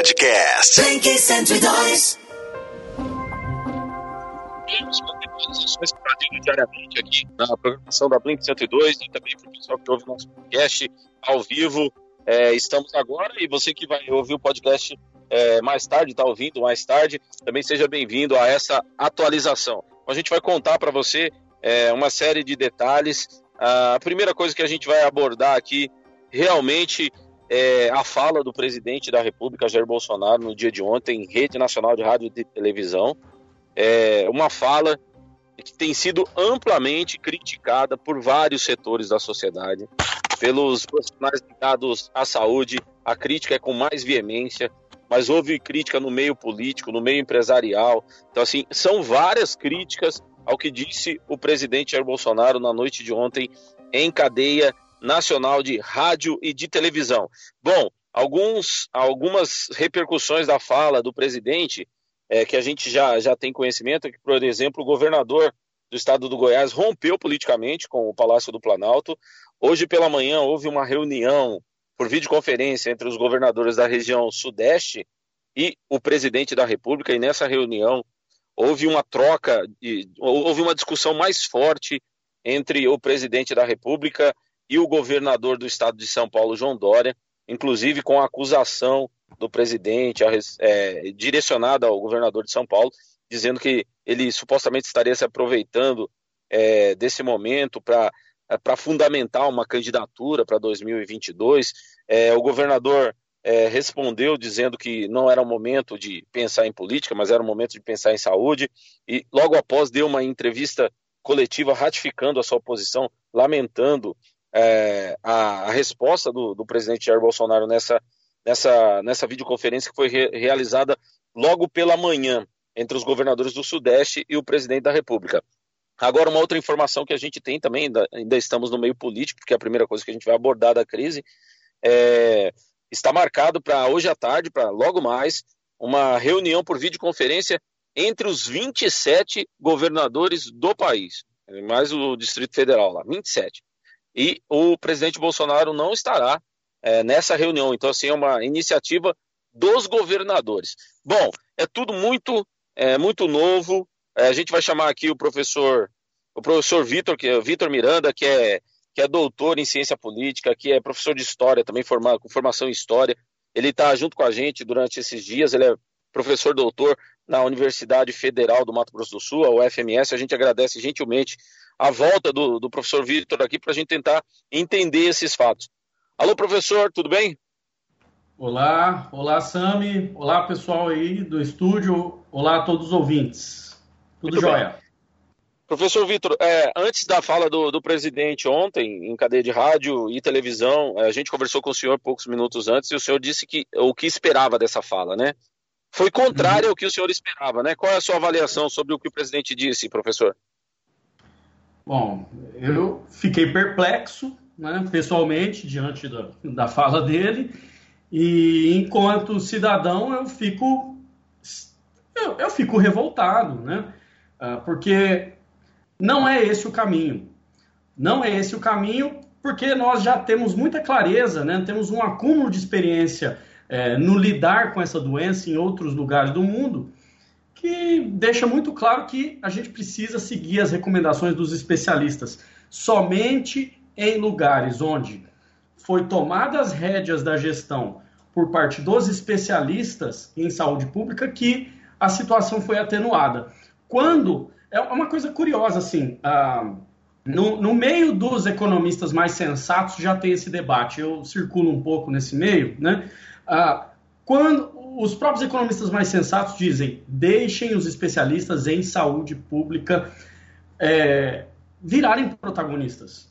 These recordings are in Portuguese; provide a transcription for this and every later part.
Podcast. Blink 102. As que fazemos diariamente aqui na programação da Blink 102 e também para o pessoal que ouve o nosso podcast ao vivo. É, estamos agora e você que vai ouvir o podcast é, mais tarde, está ouvindo mais tarde, também seja bem-vindo a essa atualização. A gente vai contar para você é, uma série de detalhes. A primeira coisa que a gente vai abordar aqui realmente é a fala do presidente da República, Jair Bolsonaro, no dia de ontem, em rede nacional de rádio e televisão. É uma fala que tem sido amplamente criticada por vários setores da sociedade, pelos profissionais ligados à saúde. A crítica é com mais veemência, mas houve crítica no meio político, no meio empresarial. Então, assim, são várias críticas ao que disse o presidente Jair Bolsonaro na noite de ontem em cadeia nacional de rádio e de televisão. Bom, alguns, algumas repercussões da fala do presidente é, que a gente já, já tem conhecimento, que, por exemplo, o governador do estado do Goiás rompeu politicamente com o Palácio do Planalto. Hoje pela manhã houve uma reunião por videoconferência entre os governadores da região Sudeste e o presidente da República, e nessa reunião houve uma troca, houve uma discussão mais forte entre o presidente da República e o governador do estado de São Paulo, João Dória, inclusive com a acusação do presidente é, direcionada ao governador de São Paulo, dizendo que ele supostamente estaria se aproveitando é, desse momento para para fundamentar uma candidatura para 2022. É, o governador é, respondeu dizendo que não era o momento de pensar em política, mas era o momento de pensar em saúde. E logo após deu uma entrevista coletiva ratificando a sua posição, lamentando é, a, a, resposta do, do, presidente Jair Bolsonaro nessa, nessa, nessa videoconferência que foi re, realizada logo pela manhã entre os governadores do Sudeste e o presidente da República. Agora, uma outra informação que a gente tem também, ainda, ainda estamos no meio político, porque é a primeira coisa que a gente vai abordar da crise, é, está marcado para hoje à tarde, para logo mais, uma reunião por videoconferência entre os 27 governadores do país, mais o Distrito Federal lá, 27 e o presidente Bolsonaro não estará é, nessa reunião. Então, assim, é uma iniciativa dos governadores. Bom, é tudo muito, é, muito novo. É, a gente vai chamar aqui o professor, o professor Vitor, que é Vitor Miranda, que é, que é doutor em ciência política, que é professor de história, também com formação em história. Ele está junto com a gente durante esses dias. Ele é professor doutor na Universidade Federal do Mato Grosso do Sul, a UFMS. A gente agradece gentilmente a volta do, do professor Vitor aqui para a gente tentar entender esses fatos. Alô, professor, tudo bem? Olá, olá, Sami. Olá, pessoal aí do estúdio. Olá a todos os ouvintes. Tudo Muito jóia? Bem. Professor Vitor, é, antes da fala do, do, presidente ontem, em cadeia de rádio e televisão, é, a gente conversou com o senhor poucos minutos antes e o senhor disse que o que esperava dessa fala, né? Foi contrário uhum. ao que o senhor esperava, né? Qual é a sua avaliação sobre o que o presidente disse, professor? Bom, eu fiquei perplexo, né, pessoalmente, diante da, da fala dele, e enquanto cidadão eu fico eu, eu fico revoltado, né? Ah, porque não é esse o caminho. Não é esse o caminho, porque nós já temos muita clareza, né? Temos um acúmulo de experiência é, no lidar com essa doença em outros lugares do mundo que deixa muito claro que a gente precisa seguir as recomendações dos especialistas. Somente em lugares onde foi tomadas as rédeas da gestão por parte dos especialistas em saúde pública que a situação foi atenuada. Quando é uma coisa curiosa assim, ah, no, no, meio dos economistas mais sensatos já tem esse debate. Eu circulo um pouco nesse meio, né? Ah, quando os próprios economistas mais sensatos dizem: deixem os especialistas em saúde pública é, virarem protagonistas.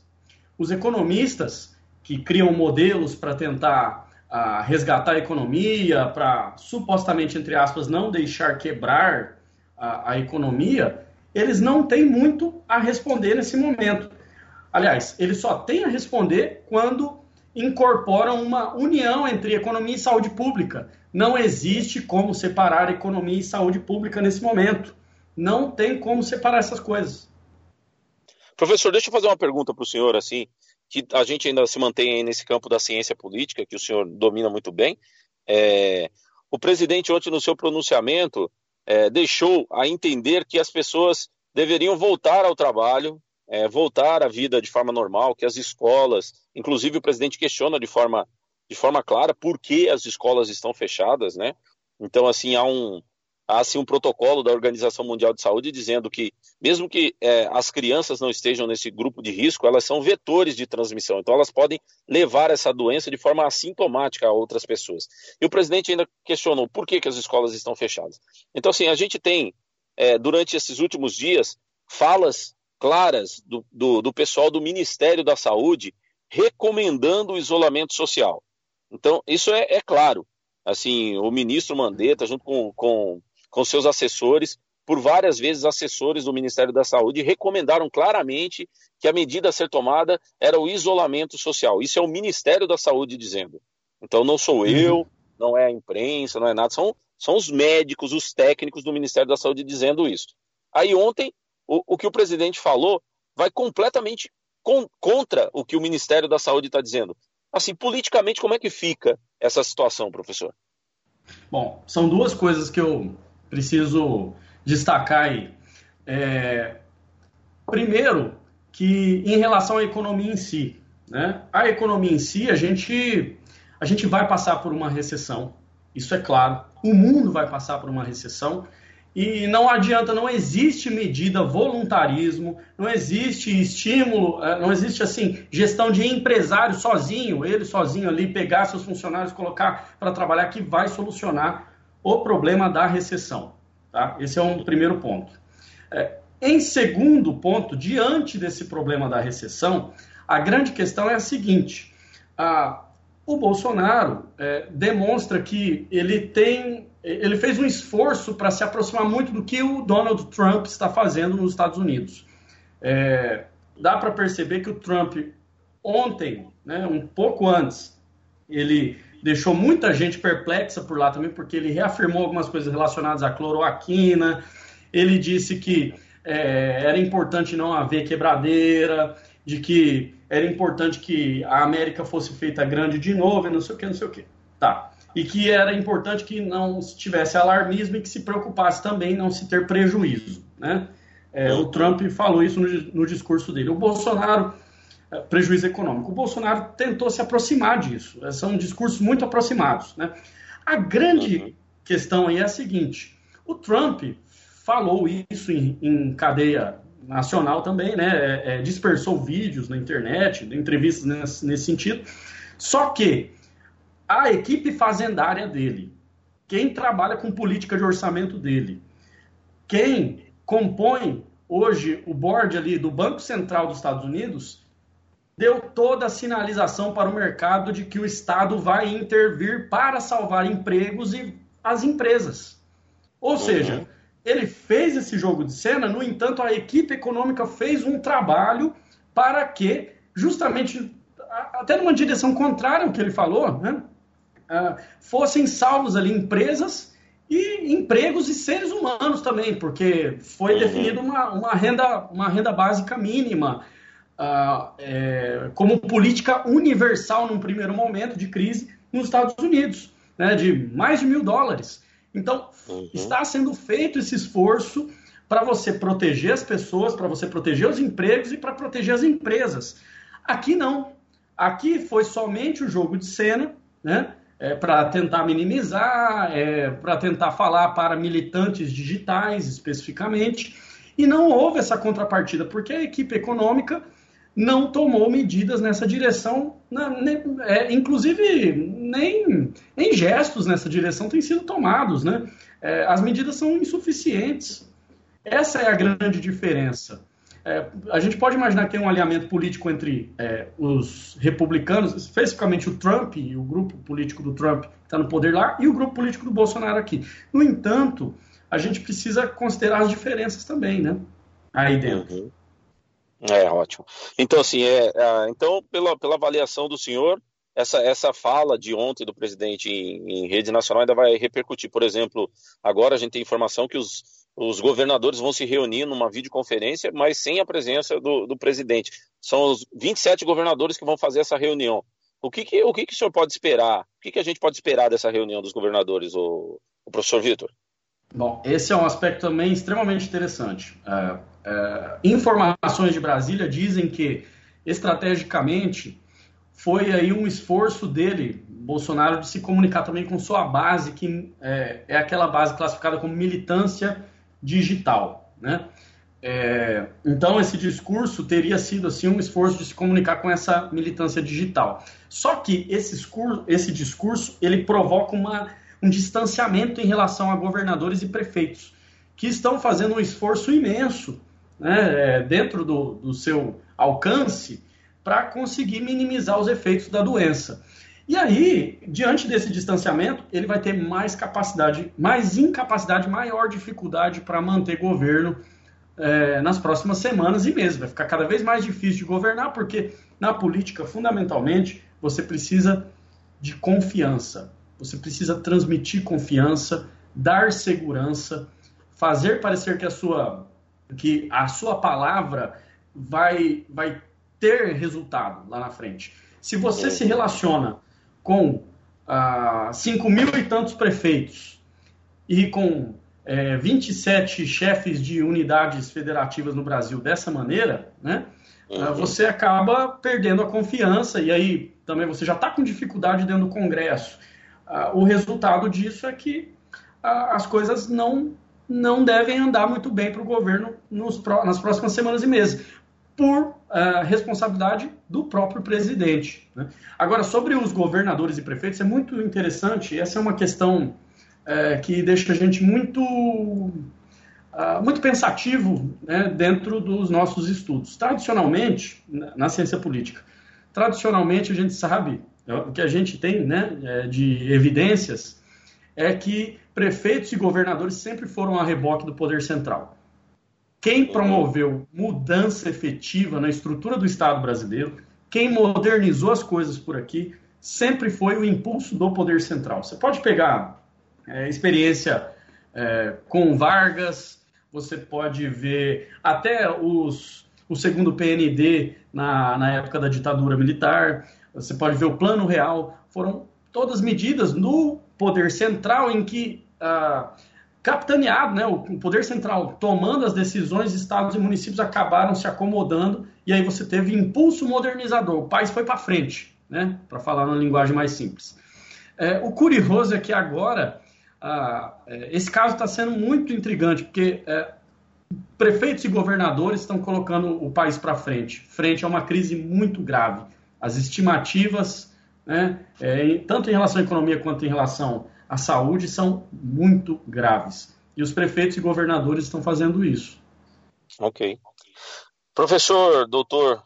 Os economistas que criam modelos para tentar a, resgatar a economia, para supostamente, entre aspas, não deixar quebrar a, a economia, eles não têm muito a responder nesse momento. Aliás, eles só têm a responder quando incorporam uma união entre economia e saúde pública. Não existe como separar economia e saúde pública nesse momento. Não tem como separar essas coisas. Professor, deixa eu fazer uma pergunta para o senhor, assim, que a gente ainda se mantém nesse campo da ciência política, que o senhor domina muito bem. É, o, presidente, ontem, no seu pronunciamento, é, deixou a entender que as pessoas deveriam voltar ao trabalho, é, voltar à vida de forma normal, que as escolas, inclusive o presidente questiona de forma, de forma clara por que as escolas estão fechadas, né? Então, assim, há um, há assim, um protocolo da Organização Mundial de Saúde dizendo que, mesmo que é, as crianças não estejam nesse grupo de risco, elas são vetores de transmissão, então elas podem levar essa doença de forma assintomática a outras pessoas. E o presidente ainda questionou por que, que as escolas estão fechadas. Então, assim, a gente tem, é, durante esses últimos dias, falas claras do, do, do pessoal do Ministério da Saúde recomendando o isolamento social. Então, isso é, é claro. Assim, o ministro Mandetta, junto com, com com seus assessores, por várias vezes assessores do Ministério da Saúde recomendaram claramente que a medida a ser tomada era o isolamento social. Isso é o Ministério da Saúde dizendo. Então não sou uhum. eu, não é a imprensa, não é nada, são, são os médicos, os técnicos do Ministério da Saúde dizendo isso. Aí ontem, o, o que o presidente falou vai completamente com, contra o que o Ministério da Saúde está dizendo. Assim, politicamente, como é que fica essa situação, professor? Bom, são duas coisas que eu preciso destacar aí. É, primeiro, que em relação à economia em si, né? A economia em si, a gente, a gente vai passar por uma recessão, isso é claro. O mundo vai passar por uma recessão e não adianta, não existe medida voluntarismo, não existe estímulo, é, não existe assim gestão de empresário sozinho, ele sozinho ali pegar seus funcionários, colocar para trabalhar que vai solucionar o problema da recessão. Tá? Esse é um primeiro ponto. É, em segundo ponto, diante desse problema da recessão, a grande questão é a seguinte: a, o Bolsonaro é, demonstra que ele tem, ele fez um esforço para se aproximar muito do que o Donald Trump está fazendo nos Estados Unidos. É, dá para perceber que o Trump ontem, né, um pouco antes, ele deixou muita gente perplexa por lá também, porque ele reafirmou algumas coisas relacionadas à cloroquina, ele disse que é, era importante não haver quebradeira, de que era importante que a América fosse feita grande de novo, e não sei o que, não sei o que. Tá. E que era importante que não tivesse alarmismo e que se preocupasse também não se ter prejuízo. Né? É, o Trump falou isso no, no discurso dele. O Bolsonaro prejuízo econômico. O Bolsonaro tentou se aproximar disso. São discursos muito aproximados. Né? A grande uhum. questão aí é a seguinte: o Trump falou isso em, em cadeia nacional também, né? É, é, dispersou vídeos na internet, entrevistas nesse, nesse sentido. Só que a equipe fazendária dele, quem trabalha com política de orçamento dele, quem compõe hoje o board ali do Banco Central dos Estados Unidos, deu toda a sinalização para o mercado de que o Estado vai intervir para salvar empregos e as empresas. Ou uhum. seja, ele fez esse jogo de cena, no entanto, a equipe econômica fez um trabalho para que, justamente, até numa direção contrária ao que ele falou, né, fossem salvos ali empresas e empregos e seres humanos também, porque foi uhum. definida uma, uma, renda, uma renda básica mínima, ah, é, como política universal num primeiro momento de crise nos Estados Unidos, né, de mais de mil dólares. Então, uhum. está sendo feito esse esforço para você proteger as pessoas, para você proteger os empregos e para proteger as empresas. Aqui não. Aqui foi somente o jogo de cena, né? É, para tentar minimizar, é, para tentar falar para militantes digitais especificamente, e não houve essa contrapartida, porque a equipe econômica não tomou medidas nessa direção, na, ne, é, inclusive nem, nem gestos nessa direção têm sido tomados, né? É, as medidas são insuficientes. Essa é a grande diferença. É, a gente pode imaginar que tem um alinhamento político entre é, os republicanos, especificamente o Trump e o grupo político do Trump que está no poder lá, e o grupo político do Bolsonaro aqui. No entanto, a gente precisa considerar as diferenças também, né? Aí dentro. Uhum. É, ótimo. Então, assim, é, é, então pela, pela avaliação do senhor, essa, essa fala de ontem do presidente em, em, rede nacional ainda vai repercutir. Por exemplo, agora a gente tem informação que os, os governadores vão se reunir numa videoconferência, mas sem a presença do, do presidente. São os 27 governadores que vão fazer essa reunião. O que, que, o que, que o senhor pode esperar que, que a gente pode esperar dessa reunião dos governadores, o, o professor Vitor? Bom, esse é um aspecto também extremamente interessante. É, é, informações de Brasília dizem que, estrategicamente, foi aí um esforço dele, Bolsonaro, de se comunicar também com sua base, que é, é aquela base classificada como militância digital, né? É, então esse discurso teria sido assim um esforço de se comunicar com essa militância digital. Só que esse discurso, esse discurso ele provoca uma, um distanciamento em relação a governadores e prefeitos que estão fazendo um esforço imenso né, é, dentro do, do seu alcance para conseguir minimizar os efeitos da doença. E aí, diante desse distanciamento, ele vai ter mais capacidade, mais incapacidade, maior dificuldade para manter governo é, nas próximas semanas e meses. Vai ficar cada vez mais difícil de governar, porque na política, fundamentalmente, você precisa de confiança. Você precisa transmitir confiança, dar segurança, fazer parecer que a sua, que a sua palavra vai, vai ter resultado lá na frente. Se você se relaciona com ah, 5 mil e tantos prefeitos e com é, 27 chefes de unidades federativas no Brasil dessa maneira, né, uhum. você acaba perdendo a confiança e aí também você já está com dificuldade dentro do Congresso. Ah, o resultado disso é que ah, as coisas não, não devem andar muito bem para o governo nos, nas próximas semanas e meses, por uh, responsabilidade do próprio presidente. Né? Agora, sobre os governadores e prefeitos, é muito interessante, essa é uma questão é, que deixa a gente muito, uh, muito pensativo né, dentro dos nossos estudos. Tradicionalmente, na ciência política, tradicionalmente a gente sabe, é, o que a gente tem né, é, de evidências é que prefeitos e governadores sempre foram a reboque do poder central. Quem promoveu mudança efetiva na estrutura do Estado brasileiro, quem modernizou as coisas por aqui, sempre foi o impulso do poder central. Você pode pegar é, experiência é, com Vargas, você pode ver até os, o segundo PND na, na época da ditadura militar, você pode ver o Plano Real, foram todas medidas no poder central em que, ah, capitaneado, né, o poder central tomando as decisões, estados e municípios acabaram se acomodando e aí você teve impulso modernizador, o país foi para frente, né, para falar na linguagem mais simples. É, o curioso é que agora ah, esse caso está sendo muito intrigante, porque é, prefeitos e governadores estão colocando o país para frente, frente a uma crise muito grave. As estimativas, né, é, tanto em relação à economia quanto em relação à saúde, são muito graves. E os prefeitos e governadores estão fazendo isso. Ok. Professor, doutor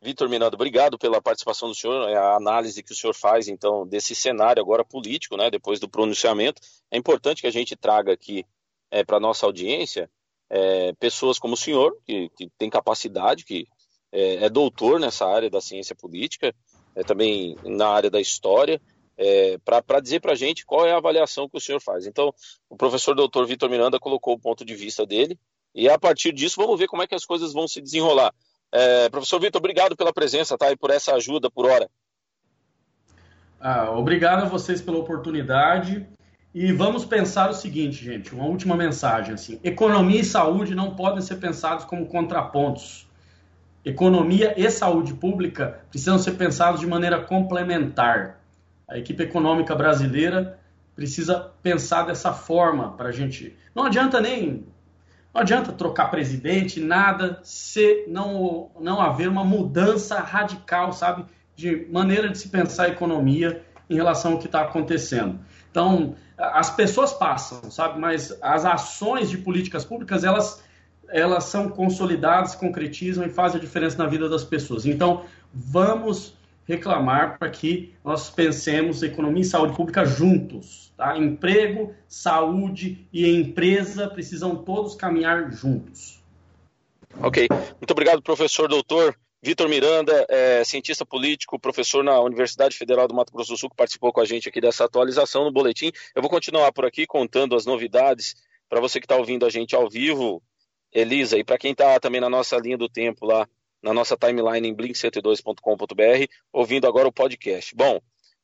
Vitor Miranda, obrigado pela participação do senhor, é a análise que o senhor faz, então, desse cenário agora político, né, depois do pronunciamento. É importante que a gente traga aqui é, para a nossa audiência é, pessoas como o senhor, que, que tem capacidade, que é, é, doutor nessa área da ciência política, é, também na área da história, é, para dizer para a gente qual é a avaliação que o senhor faz. Então, o professor doutor Vitor Miranda colocou o ponto de vista dele, e a partir disso vamos ver como é que as coisas vão se desenrolar. É, professor Vitor, obrigado pela presença tá, e por essa ajuda por hora. Ah, obrigado a vocês pela oportunidade. E vamos pensar o seguinte, gente, uma última mensagem assim: economia e saúde não podem ser pensados como contrapontos. Economia e saúde pública precisam ser pensados de maneira complementar. A equipe econômica brasileira precisa pensar dessa forma para a gente. Não adianta nem não adianta trocar presidente, nada, se não, não haver uma mudança radical, sabe, de maneira de se pensar a economia em relação ao que está acontecendo. Então, as pessoas passam, sabe, mas as ações de políticas públicas, elas, elas são consolidadas, concretizam e fazem a diferença na vida das pessoas. Então, vamos reclamar para que nós pensemos economia e saúde pública juntos. Tá? Emprego, saúde e empresa precisam todos caminhar juntos. Ok. Muito obrigado, professor doutor Vitor Miranda, é, cientista político, professor na Universidade Federal do Mato Grosso do Sul, que participou com a gente aqui dessa atualização no boletim. Eu vou continuar por aqui contando as novidades para você que está ouvindo a gente ao vivo, Elisa, e para quem está também na nossa linha do tempo lá na nossa timeline em blink102.com.br, ouvindo agora o podcast. Bom,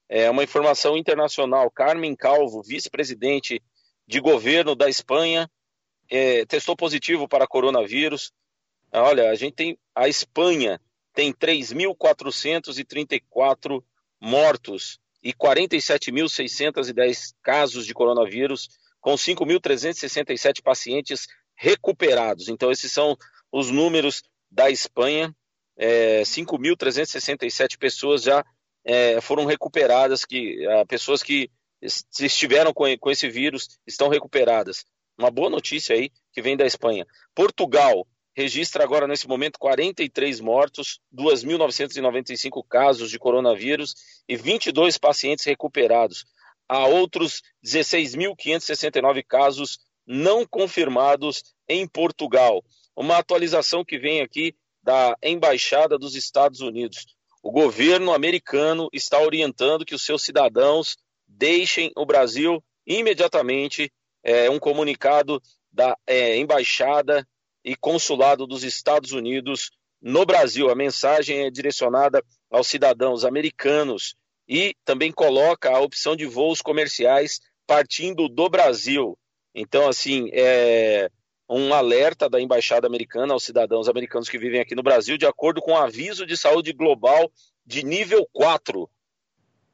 é uma informação internacional. Carmen Calvo, vice-presidente de governo da Espanha, é, testou positivo para coronavírus. Olha, a gente tem a Espanha tem 3.434 mortos e 47.610 casos de coronavírus, com 5.367 pacientes recuperados. Então, esses são os números da Espanha. É, 5.367 pessoas já é, foram recuperadas, que pessoas que estiveram com, com esse vírus estão recuperadas. Uma boa notícia aí que vem da Espanha. Portugal registra agora nesse momento 43 mortos, 2.995 casos de coronavírus e 22 pacientes recuperados. Há outros 16.569 casos não confirmados em Portugal. Uma atualização que vem aqui da Embaixada dos Estados Unidos. O governo americano está orientando que os seus cidadãos deixem o Brasil imediatamente. É um comunicado da é, Embaixada e Consulado dos Estados Unidos no Brasil. A mensagem é direcionada aos cidadãos americanos e também coloca a opção de voos comerciais partindo do Brasil. Então, assim, é um alerta da Embaixada Americana aos cidadãos americanos que vivem aqui no Brasil, de acordo com o aviso de saúde global de nível 4.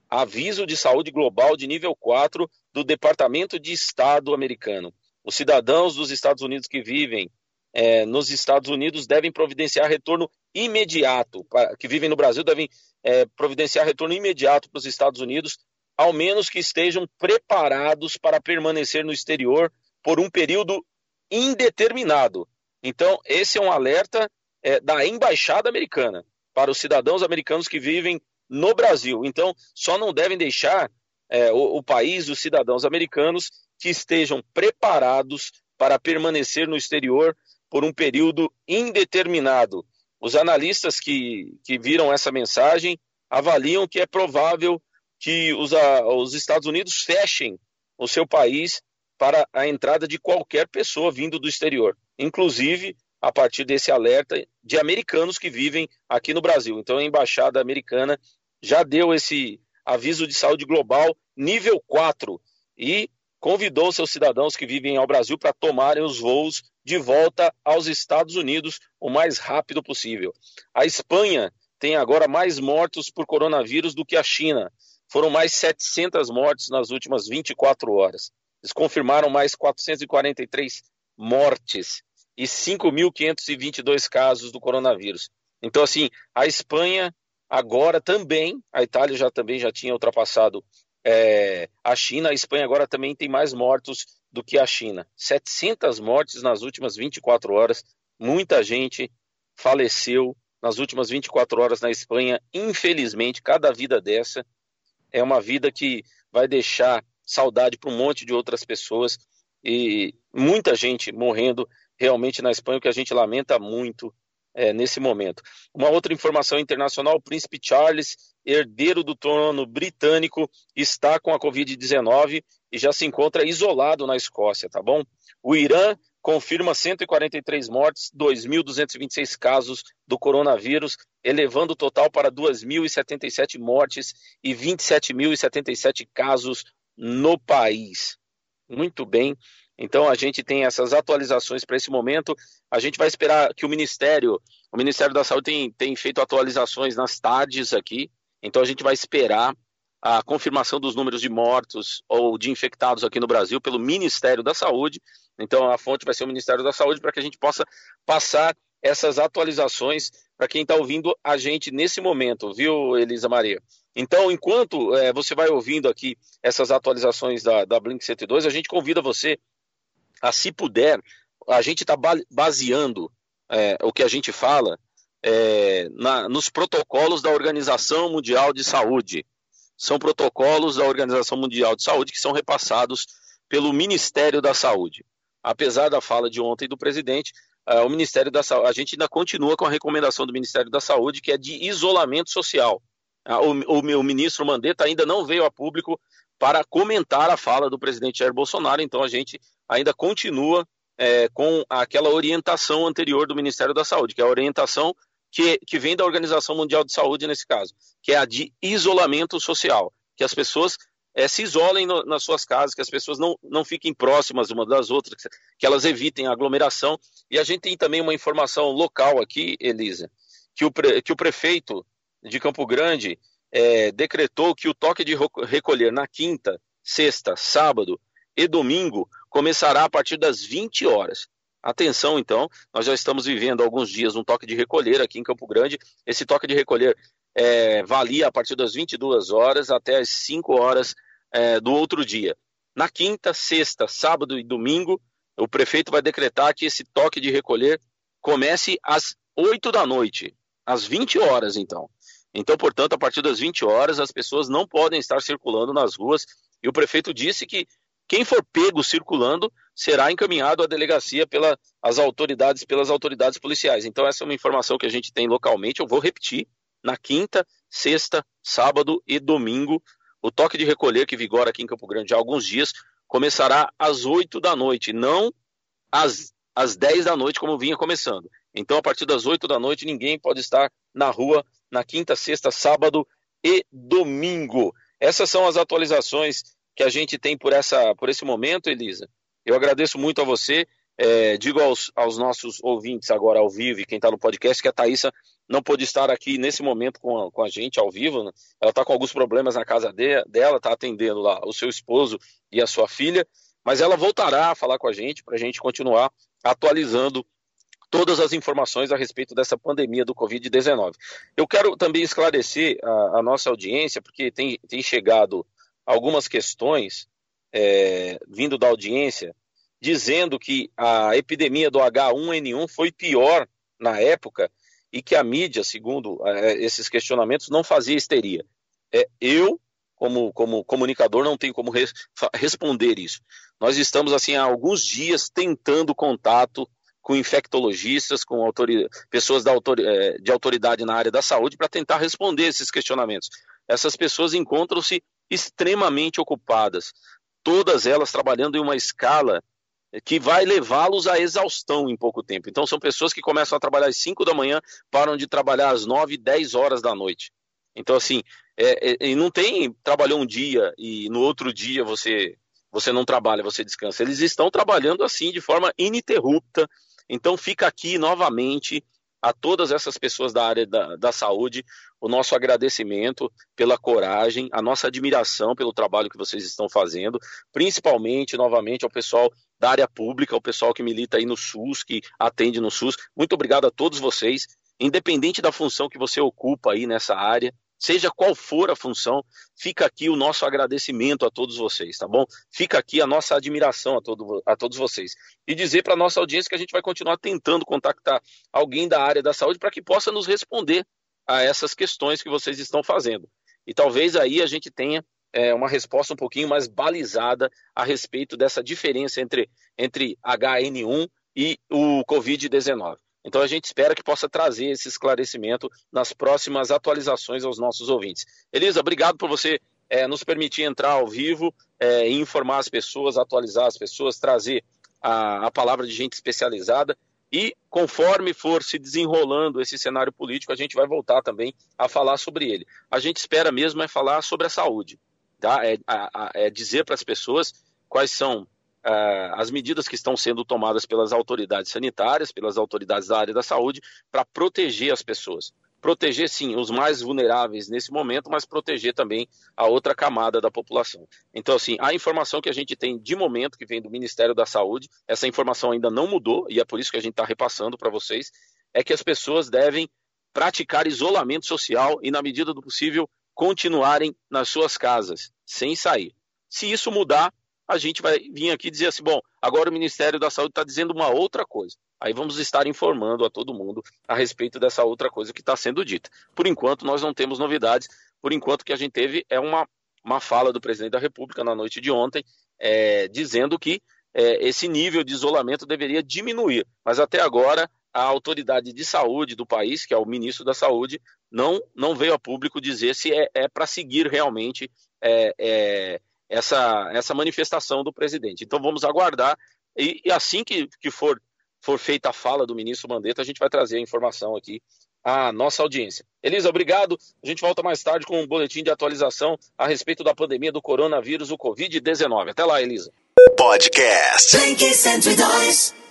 Aviso de saúde global de nível 4 do Departamento de Estado americano. Os cidadãos dos Estados Unidos que vivem é, nos Estados Unidos devem providenciar retorno imediato, que vivem no Brasil devem é, providenciar retorno imediato para os Estados Unidos, ao menos que estejam preparados para permanecer no exterior por um período indeterminado. Então, esse é um alerta é, da embaixada americana para os cidadãos americanos que vivem no Brasil. Então, só não devem deixar é, o, o país, os cidadãos americanos que estejam preparados para permanecer no exterior por um período indeterminado. Os analistas que, que viram essa mensagem avaliam que é provável que os, a, os Estados Unidos fechem o seu país para a entrada de qualquer pessoa vindo do exterior, inclusive a partir desse alerta de americanos que vivem aqui no Brasil. Então, a embaixada americana já deu esse aviso de saúde global nível 4 e convidou seus cidadãos que vivem ao Brasil para tomarem os voos de volta aos Estados Unidos o mais rápido possível. A Espanha tem agora mais mortos por coronavírus do que a China. Foram mais 700 mortes nas últimas 24 horas. Eles confirmaram mais 443 mortes e 5.522 casos do coronavírus. Então, assim, a Espanha agora também, a Itália já também já tinha ultrapassado é, a China, a Espanha agora também tem mais mortos do que a China. 700 mortes nas últimas 24 horas, muita gente faleceu nas últimas 24 horas na Espanha. Infelizmente, cada vida dessa é uma vida que vai deixar saudade para um monte de outras pessoas e muita gente morrendo realmente na Espanha, o que a gente lamenta muito é, nesse momento. Uma outra informação internacional: o príncipe Charles, herdeiro do trono britânico, está com a Covid-19 e já se encontra isolado na Escócia, tá bom? O Irã confirma 143 mortes, 2.226 casos do coronavírus, elevando o total para 2.077 mortes e 27.077 casos no país. Muito bem. Então a gente tem essas atualizações para esse momento. A gente vai esperar que o Ministério, o Ministério da Saúde tem, tem feito atualizações nas tardes aqui. Então a gente vai esperar a confirmação dos números de mortos ou de infectados aqui no Brasil pelo Ministério da Saúde. Então a fonte vai ser o Ministério da Saúde para que a gente possa passar essas atualizações para quem está ouvindo a gente nesse momento, viu, Elisa Maria? Então, enquanto é, você vai ouvindo aqui essas atualizações da, da Blink 102, a gente convida você a, se puder, a gente está baseando é, o que a gente fala é, na, nos protocolos da Organização Mundial de Saúde. São protocolos da Organização Mundial de Saúde que são repassados pelo Ministério da Saúde. Apesar da fala de ontem do presidente, o Ministério da Saúde, a gente ainda continua com a recomendação do Ministério da Saúde, que é de isolamento social. Ah, o, o, o ministro Mandetta ainda não veio a público para comentar a fala do presidente Jair Bolsonaro, então a gente ainda continua é, com aquela orientação anterior do Ministério da Saúde, que é a orientação que, que vem da Organização Mundial de Saúde nesse caso, que é a de isolamento social, que as pessoas é, se isolem no, nas suas casas, que as pessoas não, não fiquem próximas uma das outras, que elas evitem aglomeração. E a gente tem também uma informação local aqui, Elisa, que o, pre, que o prefeito de Campo Grande é, decretou que o toque de recolher na quinta, sexta, sábado e domingo começará a partir das 20 horas. Atenção, então, nós já estamos vivendo alguns dias um toque de recolher aqui em Campo Grande. Esse toque de recolher é, valia a partir das 22 horas até as 5 horas é, do outro dia. Na quinta, sexta, sábado e domingo, o prefeito vai decretar que esse toque de recolher comece às 8 da noite, às 20 horas, então. Então, portanto, a partir das 20 horas, as pessoas não podem estar circulando nas ruas. E o prefeito disse que quem for pego circulando será encaminhado à delegacia pelas autoridades, pelas autoridades policiais. Então, essa é uma informação que a gente tem localmente. Eu vou repetir: na quinta, sexta, sábado e domingo, o toque de recolher que vigora aqui em Campo Grande há alguns dias começará às 8 da noite, não às, às 10 da noite, como vinha começando. Então, a partir das 8 da noite, ninguém pode estar na rua na quinta, sexta, sábado e domingo. Essas são as atualizações que a gente tem por, essa, por esse momento, Elisa. Eu agradeço muito a você. É, digo aos, aos, nossos ouvintes agora ao vivo e quem está no podcast que a Thaisa não pôde estar aqui nesse momento com a, com a gente ao vivo. Né? Ela está com alguns problemas na casa de, dela, está atendendo lá o seu esposo e a sua filha, mas ela voltará a falar com a gente para a gente continuar atualizando todas as informações a respeito dessa pandemia do Covid-19. Eu quero também esclarecer a, a nossa audiência, porque tem, tem chegado algumas questões é, vindo da audiência dizendo que a epidemia do H1N1 foi pior na época e que a mídia, segundo é, esses questionamentos, não fazia histeria. É, eu, como, como comunicador, não tenho como res, responder isso. Nós estamos, assim, há alguns dias tentando contato com infectologistas, com pessoas é, de autoridade na área da saúde, para tentar responder esses questionamentos. Essas pessoas encontram-se extremamente ocupadas, todas elas trabalhando em uma escala que vai levá-los à exaustão em pouco tempo. Então, são pessoas que começam a trabalhar às 5 da manhã, param de trabalhar às 9, 10 horas da noite. Então, assim, é, é, não tem trabalhou um dia e no outro dia você, você não trabalha, você descansa. Eles estão trabalhando assim de forma ininterrupta. Então, fica aqui novamente a todas essas pessoas da área da, da, saúde o nosso agradecimento pela coragem, a nossa admiração pelo trabalho que vocês estão fazendo, principalmente, novamente, ao pessoal da área pública, ao pessoal que milita aí no SUS, que atende no SUS. Muito obrigado a todos vocês, independente da função que você ocupa aí nessa área, seja qual for a função, fica aqui o nosso agradecimento a todos vocês, tá bom? Fica aqui a nossa admiração a, todo, a todos vocês. E dizer para a nossa audiência que a gente vai continuar tentando contactar alguém da área da saúde para que possa nos responder a essas questões que vocês estão fazendo. E talvez aí a gente tenha é, uma resposta um pouquinho mais balizada a respeito dessa diferença entre, entre HN1 e o Covid-19. Então a gente espera que possa trazer esse esclarecimento nas próximas atualizações aos nossos ouvintes. Elisa, obrigado por você é, nos permitir entrar ao vivo é, e informar as pessoas, atualizar as pessoas, trazer a, a palavra de gente especializada. E conforme for se desenrolando esse cenário político, a gente vai voltar também a falar sobre ele. A gente espera mesmo é falar sobre a saúde, tá? é, é dizer para as pessoas quais são uh, as medidas que estão sendo tomadas pelas autoridades sanitárias, pelas autoridades da área da saúde, para proteger as pessoas. Proteger, sim, os mais vulneráveis nesse momento, mas proteger também a outra camada da população. Então, assim, a informação que a gente tem de momento, que vem do Ministério da Saúde, essa informação ainda não mudou, e é por isso que a gente está repassando para vocês, é que as pessoas devem praticar isolamento social e, na medida do possível, continuarem nas suas casas, sem sair. Se isso mudar, a gente vai vir aqui dizer assim: bom, agora o Ministério da Saúde está dizendo uma outra coisa. Aí vamos estar informando a todo mundo a respeito dessa outra coisa que está sendo dita. Por enquanto, nós não temos novidades. Por enquanto, o que a gente teve é uma, uma fala do presidente da República na noite de ontem, é, dizendo que é, esse nível de isolamento deveria diminuir. Mas até agora, a autoridade de saúde do país, que é o ministro da Saúde, não, não veio a público dizer se é, é para seguir realmente é, é essa, essa manifestação do presidente. Então vamos aguardar e, e assim que, que for, for feita a fala do ministro Mandetta, a gente vai trazer a informação aqui a nossa audiência. Elisa, obrigado. A gente volta mais tarde com um boletim de atualização a respeito da pandemia do coronavírus, o Covid-19. Até lá, Elisa. Podcast. 102.